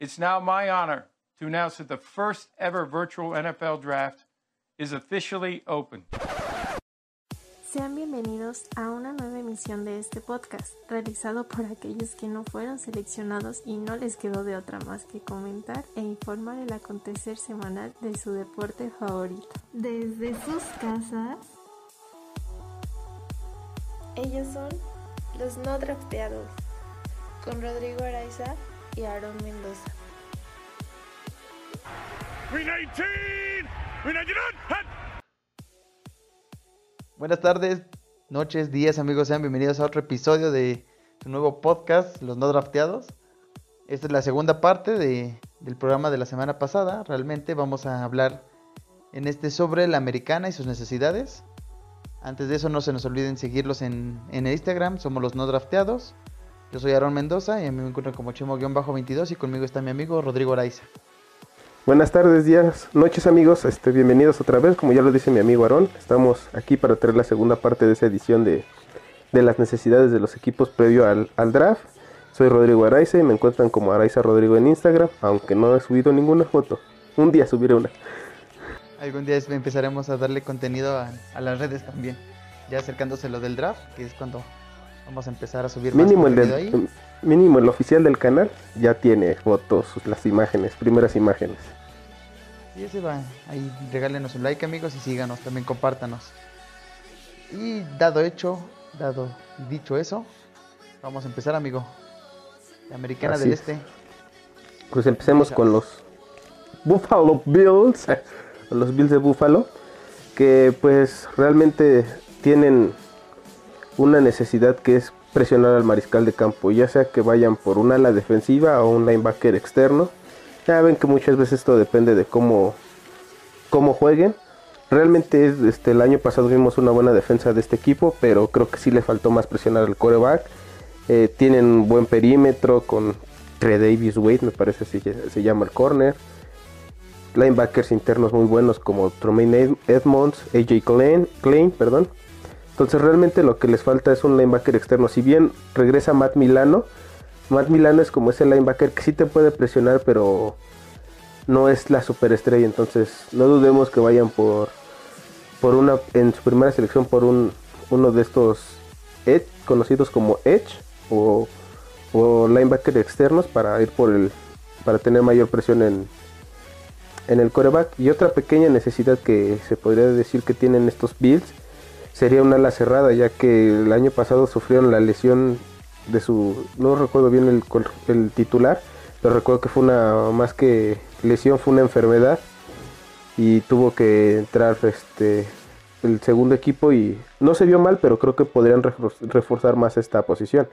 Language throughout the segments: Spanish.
It's now my honor to announce that the first ever virtual NFL draft is officially open. Sean bienvenidos a una nueva emisión de este podcast, realizado por aquellos que no fueron seleccionados y no les quedó de otra más que comentar e informar el acontecer semanal de su deporte favorito. Desde sus casas, ellos son los no drafteados, con Rodrigo Araiza y Aaron Mendoza. Buenas tardes, noches, días amigos, sean bienvenidos a otro episodio de su nuevo podcast, Los No Drafteados. Esta es la segunda parte de, del programa de la semana pasada. Realmente vamos a hablar en este sobre la americana y sus necesidades. Antes de eso no se nos olviden seguirlos en, en el Instagram, somos los no drafteados. Yo soy Aaron Mendoza y a mí me encuentran como Chemo-22 y conmigo está mi amigo Rodrigo Araiza. Buenas tardes, días, noches amigos, este, bienvenidos otra vez, como ya lo dice mi amigo Aarón, estamos aquí para traer la segunda parte de esa edición de, de las necesidades de los equipos previo al, al, draft. Soy Rodrigo Araiza y me encuentran como Araiza Rodrigo en Instagram, aunque no he subido ninguna foto, un día subiré una. Algún día empezaremos a darle contenido a, a las redes también, ya acercándose lo del draft, que es cuando Vamos a empezar a subir mínimo más el ahí. Mínimo el oficial del canal ya tiene fotos, las imágenes, primeras imágenes. Y ese va. Ahí regálenos un like amigos y síganos, también compártanos. Y dado hecho, dado dicho eso, vamos a empezar amigo. La americana Así del es. este. Pues empecemos con los Buffalo Bills, los Bills de Buffalo, que pues realmente tienen una necesidad que es presionar al mariscal de campo, ya sea que vayan por un ala defensiva o un linebacker externo. Ya ven que muchas veces esto depende de cómo, cómo jueguen. Realmente es, este, el año pasado vimos una buena defensa de este equipo, pero creo que sí le faltó más presionar al coreback. Eh, tienen un buen perímetro con Trey Davis Wade, me parece se, se llama el corner. Linebackers internos muy buenos como Tremaine Edmonds, AJ Klein, Klein perdón. Entonces realmente lo que les falta es un linebacker externo. Si bien regresa Matt Milano, Matt Milano es como ese linebacker que sí te puede presionar, pero no es la superestrella. Entonces no dudemos que vayan por por una en su primera selección por un uno de estos edge, conocidos como edge o, o linebacker externos para ir por el para tener mayor presión en en el coreback y otra pequeña necesidad que se podría decir que tienen estos Bills sería una ala cerrada, ya que el año pasado sufrieron la lesión de su, no recuerdo bien el, el, titular, pero recuerdo que fue una, más que lesión, fue una enfermedad y tuvo que entrar este el segundo equipo y no se vio mal, pero creo que podrían reforzar más esta posición.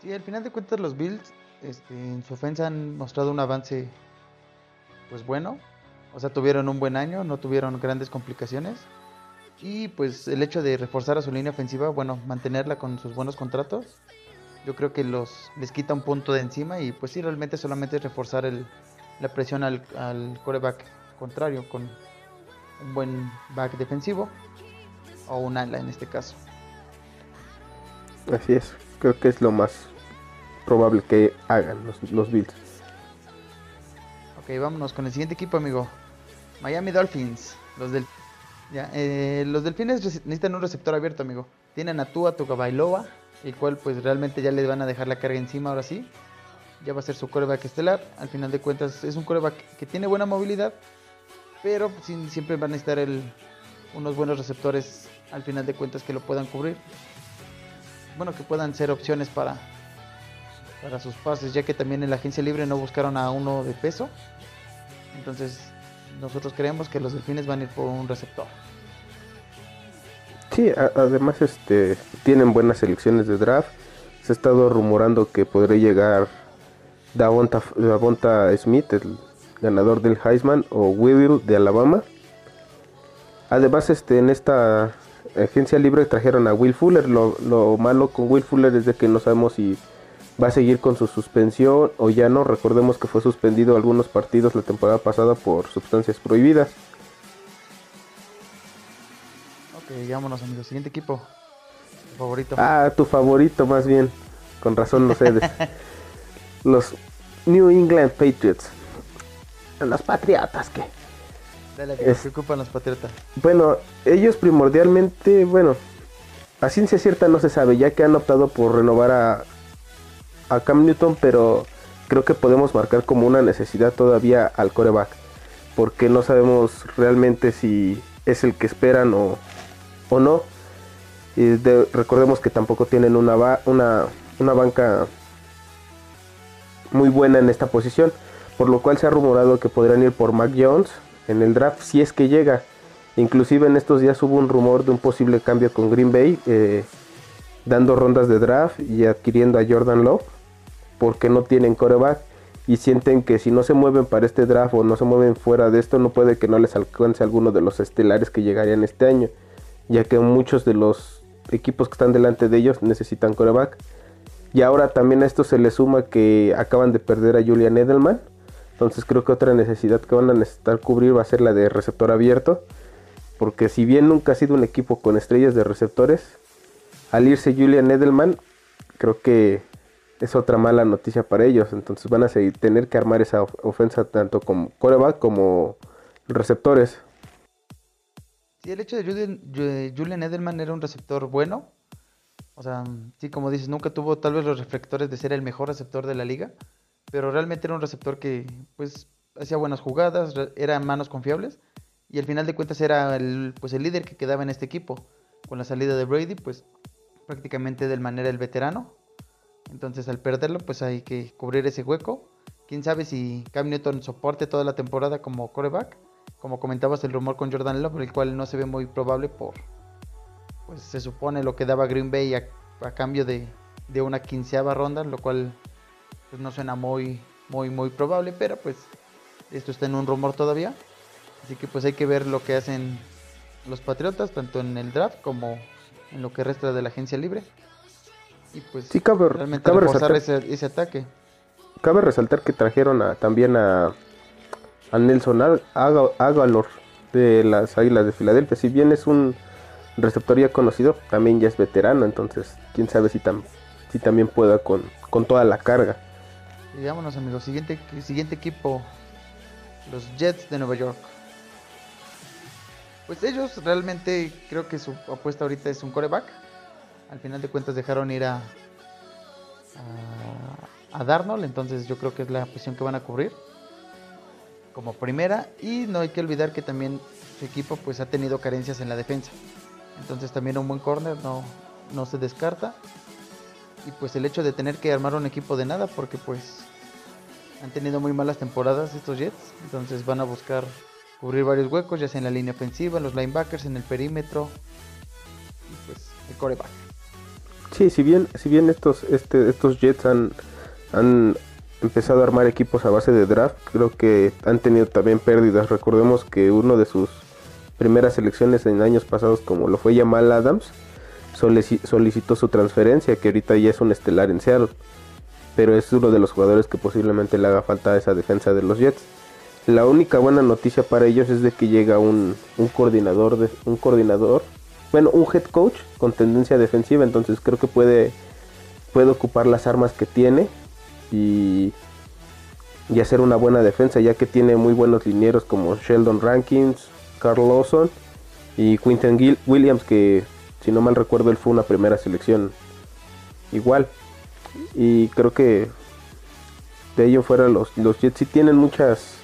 Sí, al final de cuentas los Bills este, en su ofensa han mostrado un avance pues bueno, o sea, tuvieron un buen año, no tuvieron grandes complicaciones. Y pues el hecho de reforzar a su línea ofensiva, bueno, mantenerla con sus buenos contratos, yo creo que los les quita un punto de encima y pues sí, realmente solamente es reforzar el, la presión al, al coreback contrario con un buen back defensivo o un ala en este caso. Así es, creo que es lo más probable que hagan los, los Bills. Ok, vámonos con el siguiente equipo, amigo. Miami Dolphins, los del ya, eh, los delfines necesitan un receptor abierto, amigo. Tienen a Tua Tagovailoa, el cual pues realmente ya les van a dejar la carga encima ahora sí. Ya va a ser su coreback estelar. Al final de cuentas es un coreback que tiene buena movilidad, pero pues, siempre van a necesitar el, unos buenos receptores al final de cuentas que lo puedan cubrir. Bueno, que puedan ser opciones para, para sus pases, ya que también en la agencia libre no buscaron a uno de peso. Entonces nosotros creemos que los delfines van a ir por un receptor. Sí, además este tienen buenas selecciones de draft. Se ha estado rumorando que podría llegar Davonta, Davonta Smith, el ganador del Heisman, o Will de Alabama. Además, este en esta agencia libre trajeron a Will Fuller. Lo, lo malo con Will Fuller es de que no sabemos si va a seguir con su suspensión o ya no. Recordemos que fue suspendido algunos partidos la temporada pasada por sustancias prohibidas. Ok, vámonos amigos. Siguiente equipo. Tu favorito. Ah, tu favorito más bien. Con razón no sé. los New England Patriots. Los Patriotas que... Dale, Es- ¿qué ocupan los patriotas? Bueno, ellos primordialmente, bueno, a ciencia cierta no se sabe, ya que han optado por renovar a, a Cam Newton, pero creo que podemos marcar como una necesidad todavía al coreback, porque no sabemos realmente si es el que esperan o, o no. Y de- recordemos que tampoco tienen una, una, una banca muy buena en esta posición, por lo cual se ha rumorado que podrían ir por Mac Jones en el draft si es que llega. Inclusive en estos días hubo un rumor de un posible cambio con Green Bay, eh, dando rondas de draft y adquiriendo a Jordan Love, porque no tienen coreback y sienten que si no se mueven para este draft o no se mueven fuera de esto, no puede que no les alcance alguno de los estelares que llegarían este año, ya que muchos de los equipos que están delante de ellos necesitan coreback. Y ahora también a esto se le suma que acaban de perder a Julian Edelman. Entonces creo que otra necesidad que van a necesitar cubrir va a ser la de receptor abierto. Porque si bien nunca ha sido un equipo con estrellas de receptores, al irse Julian Edelman, creo que es otra mala noticia para ellos. Entonces van a seguir, tener que armar esa of- ofensa tanto como coreback como receptores. Sí, el hecho de Julian, Ju- Julian Edelman era un receptor bueno. O sea, sí, como dices, nunca tuvo tal vez los reflectores de ser el mejor receptor de la liga. Pero realmente era un receptor que, pues, hacía buenas jugadas, era manos confiables. Y al final de cuentas era el, pues, el líder que quedaba en este equipo. Con la salida de Brady, pues, prácticamente Edelman era el veterano. Entonces, al perderlo, pues hay que cubrir ese hueco. Quién sabe si Cam Newton soporte toda la temporada como coreback como comentabas, el rumor con Jordan Love, el cual no se ve muy probable por, pues se supone lo que daba Green Bay a, a cambio de, de una quinceava ronda, lo cual pues no suena muy, muy, muy probable, pero pues esto está en un rumor todavía. Así que pues hay que ver lo que hacen los Patriotas, tanto en el draft como en lo que resta de la agencia libre. Y pues Sí, cabe, realmente cabe resaltar, ese, ese ataque. cabe resaltar que trajeron a- también a, a Nelson Ag- Aga- Agalor de las Águilas de Filadelfia. Si bien es un receptor ya conocido, también ya es veterano, entonces quién sabe si, tam- si también pueda con, con toda la carga. Y vámonos amigos, siguiente, siguiente equipo, los Jets de Nueva York. Pues ellos realmente creo que su apuesta ahorita es un coreback. Al final de cuentas dejaron ir a, Darnold, entonces yo creo que es la posición que van a cubrir como primera. Y no hay que olvidar que también su equipo pues ha tenido carencias en la defensa. Entonces también un buen corner no, no se descarta. Y pues el hecho de tener que armar un equipo de nada, porque pues han tenido muy malas temporadas estos Jets. Entonces van a buscar cubrir varios huecos, ya sea en la línea ofensiva, en los linebackers, en el perímetro. Y pues el coreback. Sí, si bien, si bien estos, este, estos Jets han, han empezado a armar equipos a base de draft, creo que han tenido también pérdidas. Recordemos que uno de sus primeras selecciones en años pasados, como lo fue Jamal Adams, solici- solicitó su transferencia, que ahorita ya es un estelar en Seattle. Pero es uno de los jugadores que posiblemente le haga falta a esa defensa de los Jets. La única buena noticia para ellos es de que llega un, un coordinador de, un coordinador, bueno, un head coach con tendencia defensiva, entonces creo que puede puede ocupar las armas que tiene y y hacer una buena defensa, ya que tiene muy buenos linieros como Sheldon Rankins, Carl Lawson y Quinton Williams, que si no mal recuerdo él fue una primera selección igual. Y creo que de ello fuera los, los Jets sí tienen muchas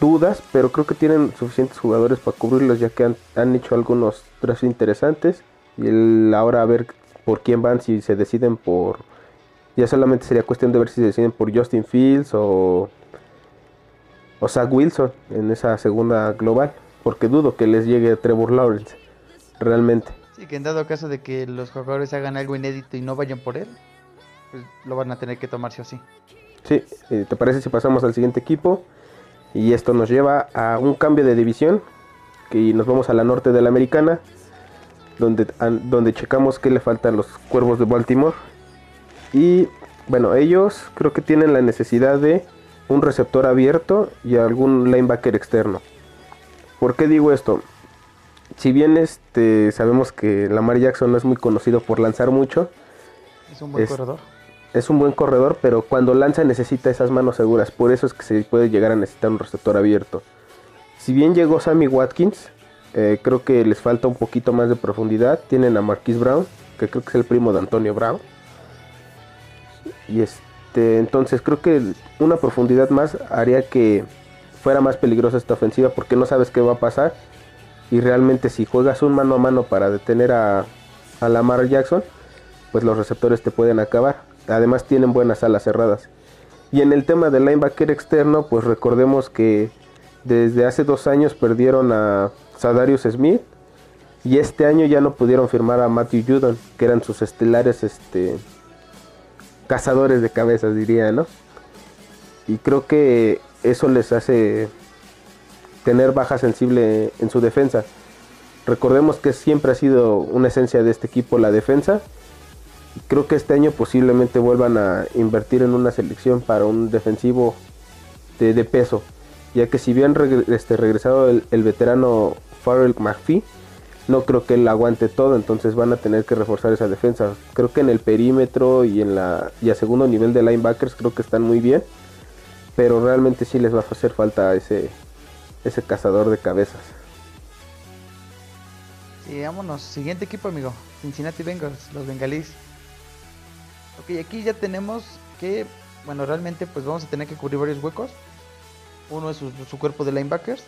dudas, pero creo que tienen suficientes jugadores para cubrirlos, ya que han, han hecho algunos drafts interesantes. Y el, ahora a ver por quién van, si se deciden por... Ya solamente sería cuestión de ver si se deciden por Justin Fields o, o Zach Wilson en esa segunda global. Porque dudo que les llegue Trevor Lawrence. Realmente. Sí, que en dado caso de que los jugadores hagan algo inédito y no vayan por él, pues lo van a tener que tomar sí o sí. Sí, eh, ¿te parece si pasamos al siguiente equipo? Y esto nos lleva a un cambio de división. Que nos vamos a la norte de la americana. Donde, an- donde checamos que le faltan los cuervos de Baltimore. Y bueno, ellos creo que tienen la necesidad de un receptor abierto y algún linebacker externo. ¿Por qué digo esto? Si bien este sabemos que Lamar Jackson no es muy conocido por lanzar mucho, Es un buen Es- corredor. Es un buen corredor, pero cuando lanza necesita esas manos seguras. Por eso es que se puede llegar a necesitar un receptor abierto. Si bien llegó Sammy Watkins, eh, creo que les falta un poquito más de profundidad. Tienen a Marquise Brown, que creo que es el primo de Antonio Brown. Y este, entonces creo que una profundidad más haría que fuera más peligrosa esta ofensiva porque no sabes qué va a pasar. Y realmente si juegas un mano a mano para detener a Lamar Jackson, pues los receptores te pueden acabar. Además tienen buenas alas cerradas. Y en el tema del linebacker externo, pues recordemos que desde hace dos años perdieron a Sadarius Smith y este año ya no pudieron firmar a Matthew Judon, que eran sus estelares este, cazadores de cabezas, diría, ¿no? Y creo que eso les hace tener baja sensible en su defensa. Recordemos que siempre ha sido una esencia de este equipo la defensa. Creo que este año posiblemente vuelvan a invertir en una selección para un defensivo de, peso. Ya que si bien este, regresado el, veterano Farrell McPhee, no creo que él aguante todo, entonces van a tener que reforzar esa defensa. Creo que en el perímetro y en la y a segundo nivel de linebackers creo que están muy bien, pero realmente sí les va a hacer falta ese ese cazador de cabezas. Vámonos. Siguiente equipo, amigo. Cincinnati Bengals, los bengalíes. Ok, aquí ya tenemos que, bueno, realmente pues vamos a tener que cubrir varios huecos. Uno es su, cuerpo de linebackers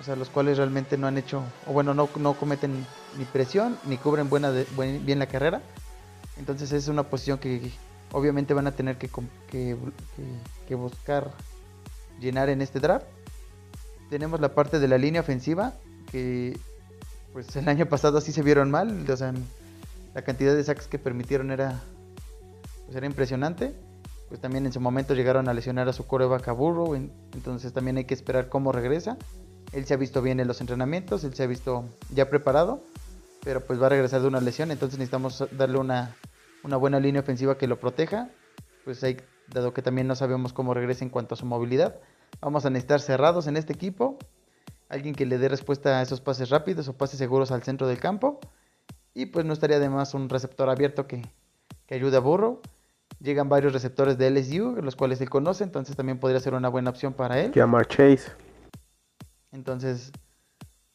o sea, los cuales realmente no han hecho, o bueno, no, no cometen ni presión, ni cubren buena bien la carrera. Entonces es una posición que obviamente van a tener que, que, buscar llenar en este draft. Tenemos la parte de la línea ofensiva, que pues el año pasado sí se vieron mal, o sea, la cantidad de sacks que permitieron era, pues era impresionante. Pues también en su momento llegaron a lesionar a su coreback a Burrow, entonces también hay que esperar cómo regresa. Él se ha visto bien en los entrenamientos, él se ha visto ya preparado, pero pues va a regresar de una lesión, entonces necesitamos darle una, buena línea ofensiva que lo proteja. Pues hay, dado que también no sabemos cómo regresa en cuanto a su movilidad, vamos a necesitar cerrados en este equipo, alguien que le dé respuesta a esos pases rápidos o pases seguros al centro del campo. Y pues no estaría de más un receptor abierto que, que ayude a Burrow. Llegan varios receptores de LSU, los cuales él conoce, entonces también podría ser una buena opción para él. Llamar Chase. Entonces,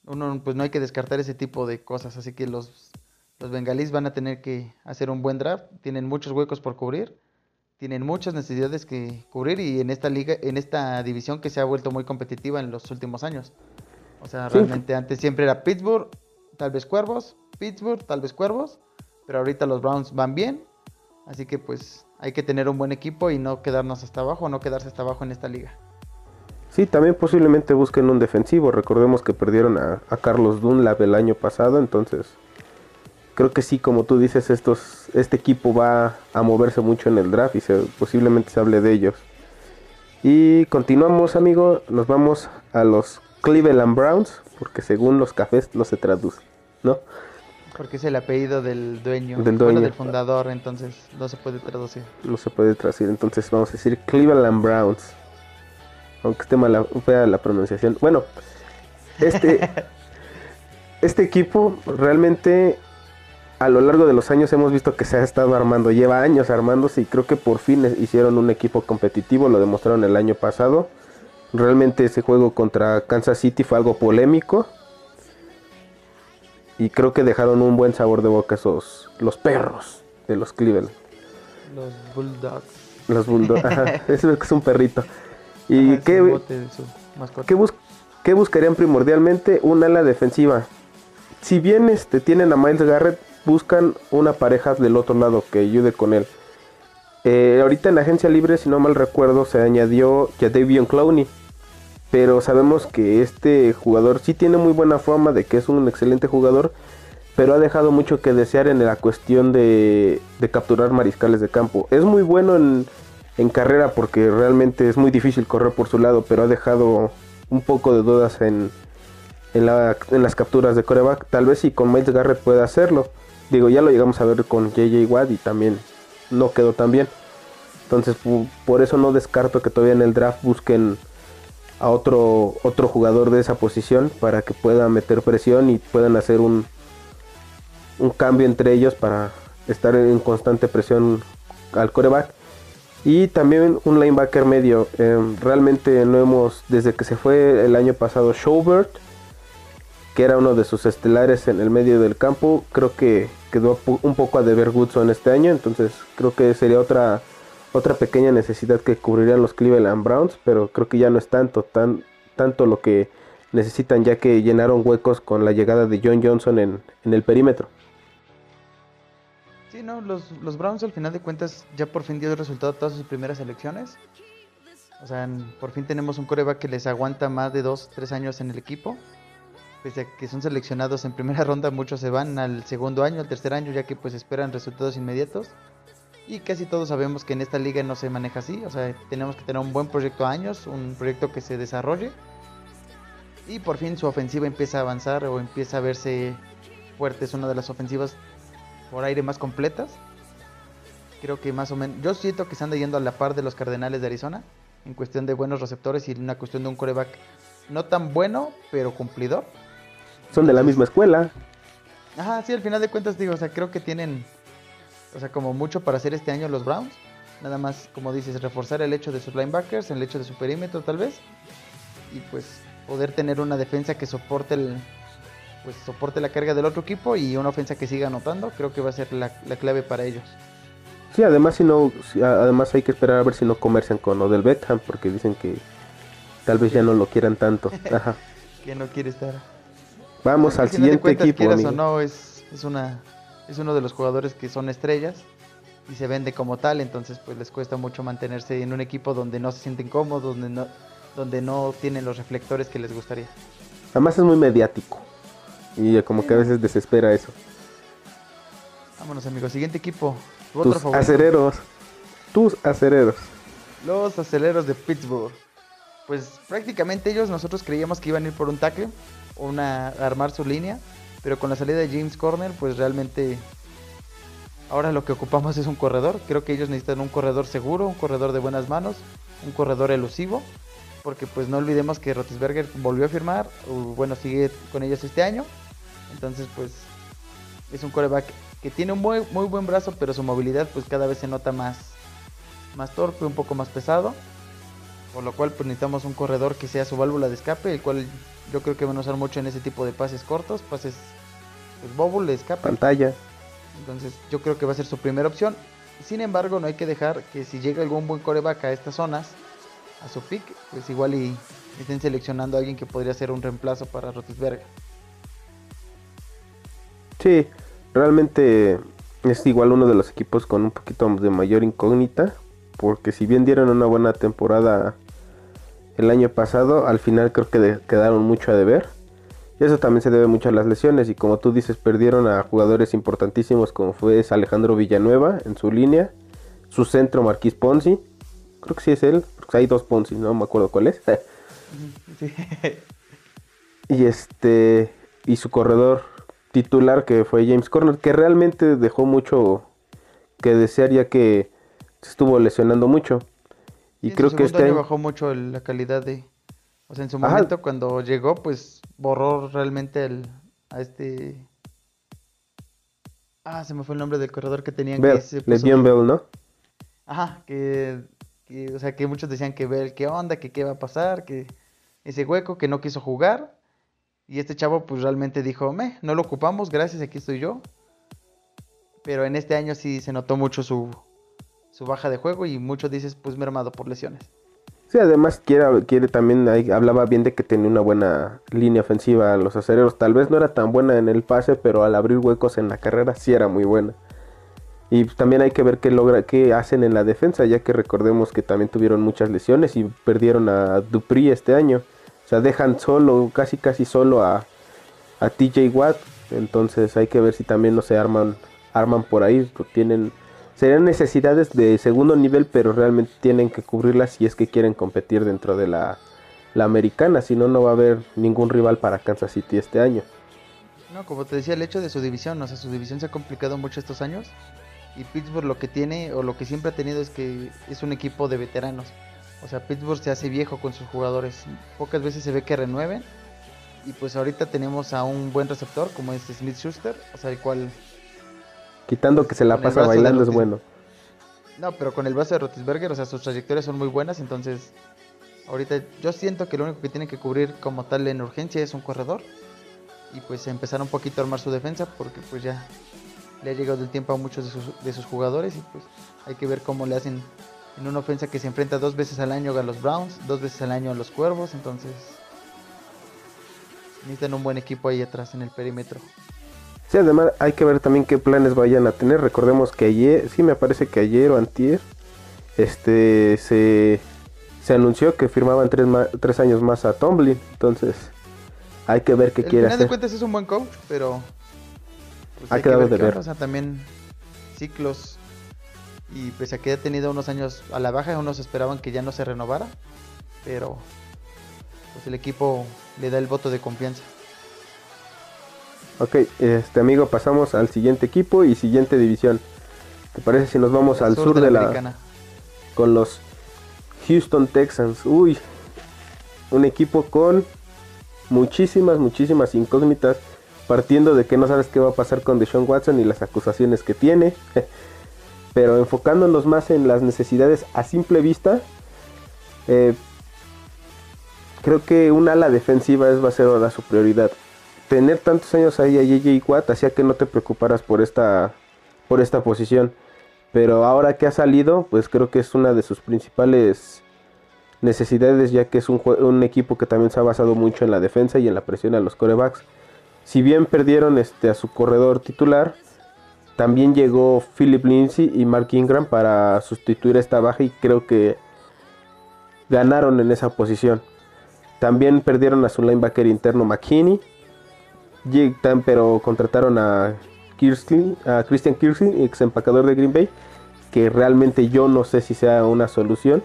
uno pues no hay que descartar ese tipo de cosas. Así que los, los bengalíes van a tener que hacer un buen draft. Tienen muchos huecos por cubrir. Tienen muchas necesidades que cubrir y en esta liga, en esta división que se ha vuelto muy competitiva en los últimos años. O sea, realmente antes siempre era Pittsburgh, tal vez Cuervos, Pittsburgh, tal vez Cuervos, pero ahorita los Browns van bien, así que pues hay que tener un buen equipo y no quedarnos hasta abajo, no quedarse hasta abajo en esta liga. Sí, también posiblemente busquen un defensivo. Recordemos que perdieron a, Carlos Dunlap el año pasado, entonces creo que sí, como tú dices, este equipo va a moverse mucho en el draft y se, posiblemente se hable de ellos. Y continuamos, amigo, nos vamos a los Cleveland Browns, porque según los cafés no se traduce, ¿no? Porque es el apellido del dueño, del dueño, del fundador, entonces no se puede traducir. No se puede traducir, entonces vamos a decir Cleveland Browns aunque esté mala, fea la pronunciación. Bueno, este, este equipo realmente a lo largo de los años hemos visto que se ha estado armando, lleva años armándose y creo que por fin hicieron un equipo competitivo, lo demostraron el año pasado. Realmente ese juego contra Kansas City fue algo polémico. Y creo que dejaron un buen sabor de boca esos los perros de los Cleveland. Los Bulldogs. Los Bulldogs, Eso es un perrito. ¿Y qué, qué, buscarían primordialmente? Un ala defensiva. Si bien este, tienen a Miles Garrett, buscan una pareja del otro lado que ayude con él. Eh, ahorita en la agencia libre, si no mal recuerdo, se añadió Jadavion Clowney. Pero sabemos que este jugador sí tiene muy buena fama de que es un excelente jugador. Pero ha dejado mucho que desear en la cuestión de, de capturar mariscales de campo. Es muy bueno en, carrera porque realmente es muy difícil correr por su lado, pero ha dejado un poco de dudas en, las capturas de coreback. Tal vez si con Miles Garrett puede hacerlo. Digo, ya lo llegamos a ver con JJ Watt y también no quedó tan bien. Entonces, por eso no descarto que todavía en el draft busquen a otro, otro jugador de esa posición para que pueda meter presión y puedan hacer un, un cambio entre ellos para estar en constante presión al coreback. Y también un linebacker medio. Em, realmente no hemos, desde que se fue el año pasado Schobert, que era uno de sus estelares en el medio del campo, creo que quedó un poco a deber Goodson este año. Entonces creo que sería otra, otra pequeña necesidad que cubrirían los Cleveland Browns. Pero creo que ya no es tanto, tan, tanto lo que necesitan ya que llenaron huecos con la llegada de John Johnson en, el perímetro. Sí, no, los, los, Browns al final de cuentas ya por fin dio el resultado de todas sus primeras elecciones. O sea, por fin tenemos un coreback que les aguanta más de 2, 3 años en el equipo. Pese a que son seleccionados en primera ronda, muchos se van al segundo año, al tercer año, ya que pues esperan resultados inmediatos. Y casi todos sabemos que en esta liga no se maneja así. O sea, tenemos que tener un buen proyecto a años, un proyecto que se desarrolle. Y por fin su ofensiva empieza a avanzar o empieza a verse fuerte. Es una de las ofensivas por aire más completas. Creo que más o menos. Yo siento que se anda yendo a la par de los Cardenales de Arizona. En cuestión de buenos receptores y en una cuestión de un coreback no tan bueno, pero cumplidor. Son de la misma escuela. Ajá, sí, al final de cuentas digo, o sea, creo que tienen, o sea, como mucho para hacer este año los Browns. Nada más, como dices, reforzar el hecho de sus linebackers, el hecho de su perímetro tal vez. Y pues poder tener una defensa que soporte el, pues soporte la carga del otro equipo y una ofensa que siga anotando, creo que va a ser la, clave para ellos. Sí, además si no, además hay que esperar a ver si no comercian con Odell Beckham, porque dicen que tal vez ya no lo quieran tanto. Ajá. que no quiere estar. Vamos al siguiente equipo. o no, es, es, una, es uno de los jugadores que son estrellas y se vende como tal, entonces pues les cuesta mucho mantenerse en un equipo donde no se sienten cómodos, donde no, donde no tienen los reflectores que les gustaría. Además es muy mediático. Y como que a veces desespera eso. Vámonos, amigos. Siguiente equipo. Tus acereros. Tus acereros. Los aceleros de Pittsburgh. Pues prácticamente ellos, nosotros creíamos que iban a ir por un tackle, una, armar su línea, pero con la salida de James Corner, pues realmente ahora lo que ocupamos es un corredor. Creo que ellos necesitan un corredor seguro, un corredor de buenas manos, un corredor elusivo, porque pues no olvidemos que Rotisberger volvió a firmar, bueno, sigue con ellos este año, entonces, pues es un coreback que tiene un muy, muy buen brazo, pero su movilidad pues cada vez se nota más, más torpe, un poco más pesado. Por lo cual pues necesitamos un corredor que sea su válvula de escape, el cual yo creo que van a usar mucho en ese tipo de pases cortos, pases pues bobble, escape. Pantalla. Entonces yo creo que va a ser su primera opción. Sin embargo, no hay que dejar que si llega algún buen coreback a estas zonas, a su pick, pues igual y estén seleccionando a alguien que podría ser un reemplazo para Rotisberger. Sí, realmente es igual uno de los equipos con un poquito de mayor incógnita. Porque si bien dieron una buena temporada el año pasado, al final creo que quedaron mucho a deber. Y eso también se debe mucho a las lesiones. Y como tú dices, perdieron a jugadores importantísimos como fue Alejandro Villanueva en su línea. Su centro Marquis Ponzi. Creo que sí es él. Porque hay dos Ponzi, no me acuerdo cuál es. y este. Y su corredor titular que fue James Corner, que realmente dejó mucho que desear ya que se estuvo lesionando mucho. Y, creo que este año bajó mucho la calidad de... O sea, en su momento cuando llegó, pues borró realmente el, a este... Ah, se me fue el nombre del corredor que tenían. Bell, que Bell, ¿no? Ajá, que, que, o sea, que muchos decían que Bell, qué onda, que qué va a pasar, que ese hueco, que no quiso jugar. Y este chavo pues realmente dijo, me, no lo ocupamos, gracias, aquí estoy yo. Pero en este año sí se notó mucho su, su baja de juego y mucho dices pues mermado por lesiones. Sí, además quiere, quiere también, hablaba bien de que tenía una buena línea ofensiva los acereros. Tal vez no era tan buena en el pase, pero al abrir huecos en la carrera sí era muy buena. Y también hay que ver qué logra, qué hacen en la defensa, ya que recordemos que también tuvieron muchas lesiones y perdieron a Dupri este año. O sea, dejan solo, casi casi solo a, a TJ Watt. Entonces hay que ver si también no se arman, arman por ahí. Tienen, serían necesidades de segundo nivel, pero realmente tienen que cubrirlas si es que quieren competir dentro de la, la americana. Si no, no va a haber ningún rival para Kansas City este año. No, como te decía, el hecho de su división, o sea, su división se ha complicado mucho estos años. Y Pittsburgh lo que tiene, o lo que siempre ha tenido, es que es un equipo de veteranos. O sea, Pittsburgh se hace viejo con sus jugadores. Pocas veces se ve que renueven. Y pues ahorita tenemos a un buen receptor como este Smith Schuster, o sea, el cual... Quitando que se la pasa bailando es bueno. No, pero con el brazo de Rotisberger, o sea, sus trayectorias son muy buenas, entonces ahorita yo siento que lo único que tiene que cubrir como tal en urgencia es un corredor y pues empezar un poquito a armar su defensa porque pues ya le ha llegado el tiempo a muchos de sus, de sus jugadores y pues hay que ver cómo le hacen en una ofensa que se enfrenta dos veces al año a los Browns, dos veces al año a los Cuervos, entonces necesitan un buen equipo ahí atrás en el perímetro. Sí, además hay que ver también qué planes vayan a tener. Recordemos que ayer, sí me parece que ayer o antier, este se, se anunció que firmaban tres, ma- tres años más a Tomlin. Entonces hay que ver qué Al quiere final de hacer. cuentas es un buen coach, pero pues, Ha hay que quedado ver de ver. onda, O sea, también ciclos y pese a que ha tenido unos años a la baja, unos esperaban que ya no se renovara, pero pues el equipo le da el voto de confianza. Ok, este amigo, pasamos al siguiente equipo y siguiente división. ¿Te parece si nos vamos al sur, de la, americana. con los Houston Texans? Uy, un equipo con muchísimas, muchísimas incógnitas, partiendo de que no sabes qué va a pasar con Deshaun Watson y las acusaciones que tiene, pero enfocándonos más en las necesidades a simple vista, eh, creo que un ala defensiva es, va a ser ahora su prioridad. Tener tantos años ahí a JJ Watt hacía que no te preocuparas por esta, por esta posición. Pero ahora que ha salido, pues creo que es una de sus principales necesidades, ya que es un, equipo que también se ha basado mucho en la defensa y en la presión a los corebacks. Si bien perdieron este, a su corredor titular, también llegó Philip Lindsay y Mark Ingram para sustituir esta baja y creo que ganaron en esa posición. También perdieron a su linebacker interno McKinney, Jig- tam- pero contrataron a, Kirsten, a Christian Kirsten, ex empacador de Green Bay, que realmente yo no sé si sea una solución,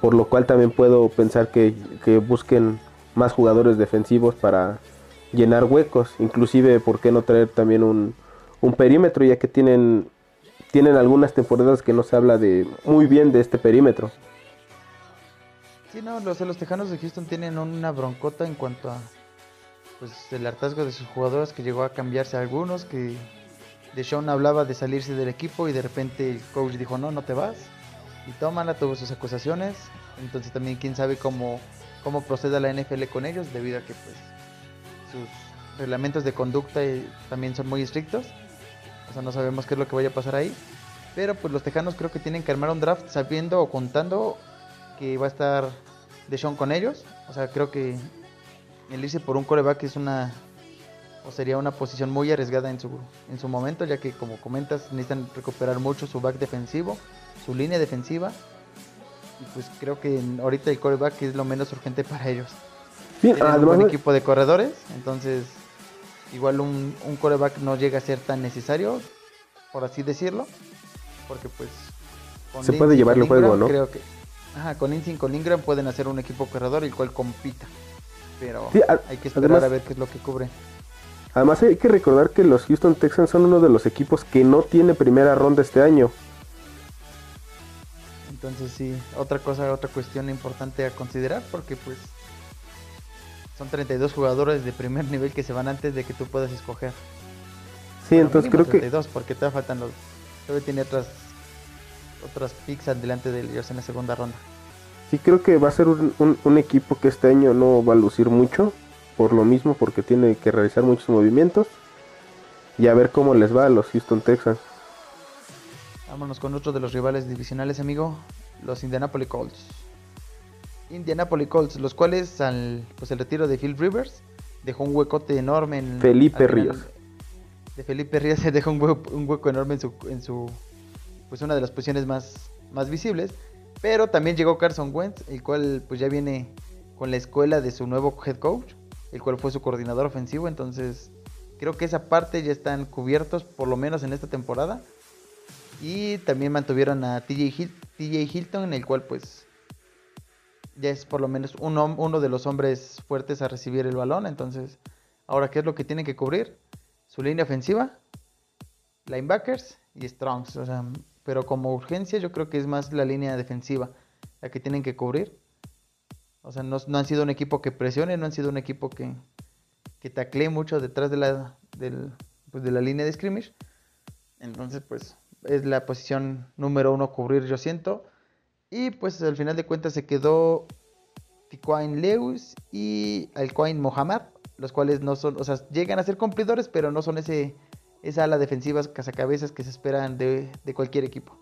por lo cual también puedo pensar que, que busquen más jugadores defensivos para llenar huecos, inclusive por qué no traer también un, un perímetro, ya que tienen, tienen algunas temporadas que no se habla de muy bien de este perímetro. Sí, no, los, los Tejanos de Houston tienen una broncota en cuanto a pues el hartazgo de sus jugadores que llegó a cambiarse a algunos, que Deshaun hablaba de salirse del equipo y de repente el coach dijo no, no te vas. Y tómala, tuvo sus acusaciones. Entonces también quién sabe cómo, cómo proceda la NFL con ellos, debido a que pues sus reglamentos de conducta eh, también son muy estrictos. O sea, no sabemos qué es lo que vaya a pasar ahí. Pero pues los Tejanos creo que tienen que armar un draft sabiendo o contando que va a estar Deshaun con ellos. O sea, creo que el irse por un coreback es una o sería una posición muy arriesgada en su en su momento, ya que como comentas necesitan recuperar mucho su back defensivo, su línea defensiva. Y pues creo que ahorita el coreback es lo menos urgente para ellos. Sí, Tienen un buen equipo de corredores, entonces igual un, un coreback no llega a ser tan necesario, por así decirlo, porque pues con Se puede llevar el juego, ¿no? Creo que ajá, con y con Ingram pueden hacer un equipo corredor el cual compita, pero Sí, a- hay que esperar además- a ver qué es lo que cubre. Además hay que recordar que los Houston Texans son uno de los equipos que no tiene primera ronda este año. Entonces sí, otra cosa, otra cuestión importante a considerar porque pues son 32 jugadores de primer nivel que se van antes de que tú puedas escoger. Sí, Bueno, entonces creo que 32 porque todavía faltan los todavía tiene otras otras picks adelante de ellos en la segunda ronda. Sí creo que va a ser un, un- un equipo que este año no va a lucir mucho por lo mismo porque tiene que realizar muchos movimientos y a ver cómo les va a los Houston Texans. Vámonos con otro de los rivales divisionales, amigo, los Indianapolis Colts. Indianapolis Colts, los cuales al pues el retiro de Phil Rivers dejó un huecote enorme en Felipe Ríos. De Felipe Ríos se dejó un hueco, un hueco enorme en su en su pues una de las posiciones más más visibles, pero también llegó Carson Wentz, el cual pues ya viene con la escuela de su nuevo head coach, el cual fue su coordinador ofensivo, entonces creo que esa parte ya están cubiertos por lo menos en esta temporada. Y también mantuvieron a TJ, Hil- TJ Hilton, el cual pues ya es por lo menos un hom- uno de los hombres fuertes a recibir el balón. Entonces, ahora, ¿qué es lo que tienen que cubrir? Su línea ofensiva, linebackers y strongs. O sea, pero como urgencia yo creo que es más la línea defensiva la que tienen que cubrir. O sea, no, han sido un equipo que presione, no han sido un equipo que, que taclee mucho detrás de la, del, pues, de la línea de scrimmage. Entonces, pues, es la posición número uno cubrir, yo siento. Y pues al final de cuentas se quedó Tiquain Lewis y Alquain Mohamed, los cuales no son, o sea, llegan a ser cumplidores, pero no son ese, esa ala defensiva cazacabezas que se esperan de, de cualquier equipo.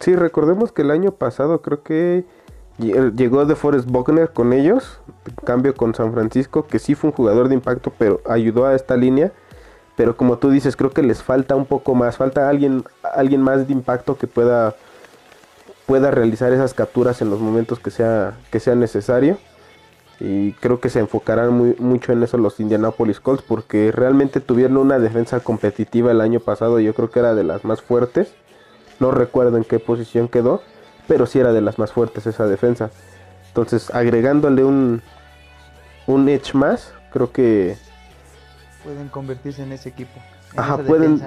Sí, recordemos que el año pasado creo que llegó de Forest Buckner con ellos, cambio con San Francisco, que sí fue un jugador de impacto, pero ayudó a esta línea. Pero como tú dices, creo que les falta un poco más, falta alguien, alguien más de impacto que pueda, pueda realizar esas capturas en los momentos que sea, que sea necesario. Y creo que se enfocarán muy, mucho en eso los Indianapolis Colts, porque realmente tuvieron una defensa competitiva el año pasado, yo creo que era de las más fuertes. No recuerdo en qué posición quedó, pero sí era de las más fuertes esa defensa. Entonces, agregándole un, un edge más, creo que... Pueden convertirse en ese equipo. Ajá, pueden,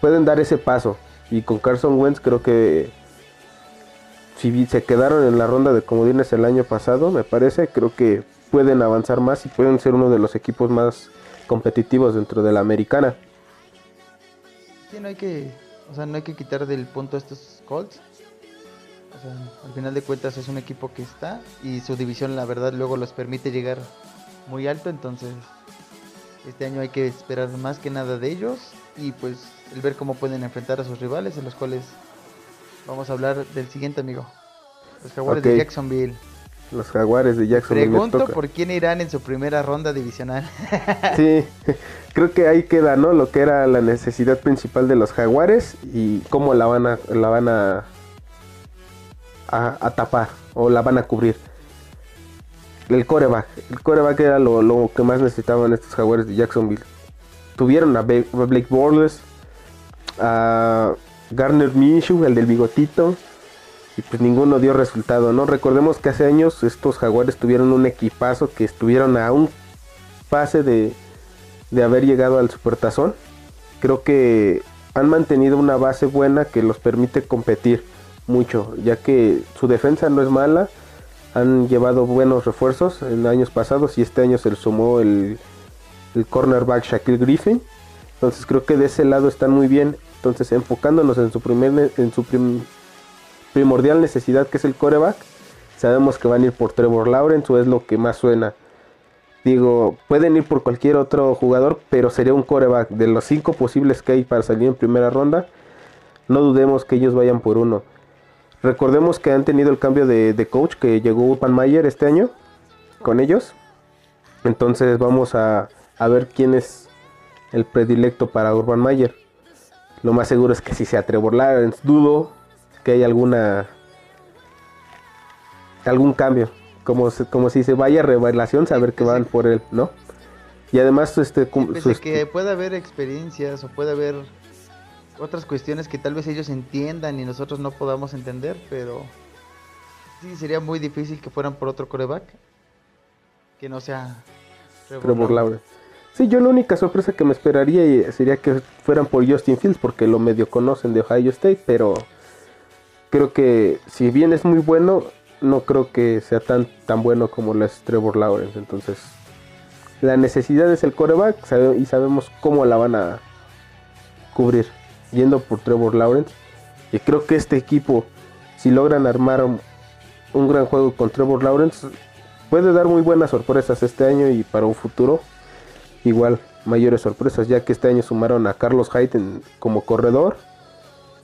pueden dar ese paso. Y con Carson Wentz creo que si se quedaron en la ronda de comodines el año pasado, me parece, creo que pueden avanzar más y pueden ser uno de los equipos más competitivos dentro de la americana. Sí, no hay que, o sea, no hay que quitar del punto estos Colts al final de cuentas es un equipo que está y su división la verdad luego los permite llegar muy alto, entonces este año hay que esperar más que nada de ellos y pues el ver cómo pueden enfrentar a sus rivales, en los cuales vamos a hablar del siguiente amigo, los Jaguares de Jacksonville. Los Jaguares de Jacksonville. Pregunto por quién irán en su primera ronda divisional. sí, creo que ahí queda, ¿no? Lo que era la necesidad principal de los Jaguares y cómo la van a, la van a a, tapar o la van a cubrir. El coreback. El coreback era lo, que más necesitaban estos jaguares de Jacksonville. Tuvieron a Blake Bortles, a Garner Minshew, el del bigotito. Y pues ninguno dio resultado, ¿no? Recordemos que hace años estos jaguares tuvieron un equipazo que estuvieron a un pase de, de haber llegado al supertazón. Creo que han mantenido una base buena que los permite competir mucho, ya que su defensa no es mala, han llevado buenos refuerzos en años pasados y este año se le sumó el, el cornerback Shaquille Griffin, entonces creo que de ese lado están muy bien, entonces enfocándonos en su, primer, en su primordial necesidad que es el coreback, sabemos que van a ir por Trevor Lawrence o es lo que más suena. Digo, pueden ir por cualquier otro jugador, pero sería un coreback. De los cinco posibles que hay para salir en primera ronda, no dudemos que ellos vayan por uno. Recordemos que han tenido el cambio de, coach que llegó Urban Mayer este año con ellos. Entonces vamos a, ver quién es el predilecto para Urban Mayer. Lo más seguro es que si se Trevor Lawrence, dudo que haya alguna algún cambio. Como, como si se vaya a revelación, saber que van por él, ¿no? Y además, este. que pueda haber experiencias o puede haber otras cuestiones que tal vez ellos entiendan y nosotros no podamos entender, pero sí sería muy difícil que fueran por otro coreback que no sea Trevor Lawrence. Sí, yo la única sorpresa que me esperaría sería que fueran por Justin Fields porque lo medio conocen de Ohio State, pero creo que si bien es muy bueno, no creo que sea tan tan bueno como lo es Trevor Lawrence, entonces la necesidad es el coreback y sabemos cómo la van a cubrir yendo por Trevor Lawrence. Y creo que este equipo, si logran armar un, gran juego con Trevor Lawrence, puede dar muy buenas sorpresas este año y para un futuro igual mayores sorpresas, ya que este año sumaron a Carlos Hyde como corredor,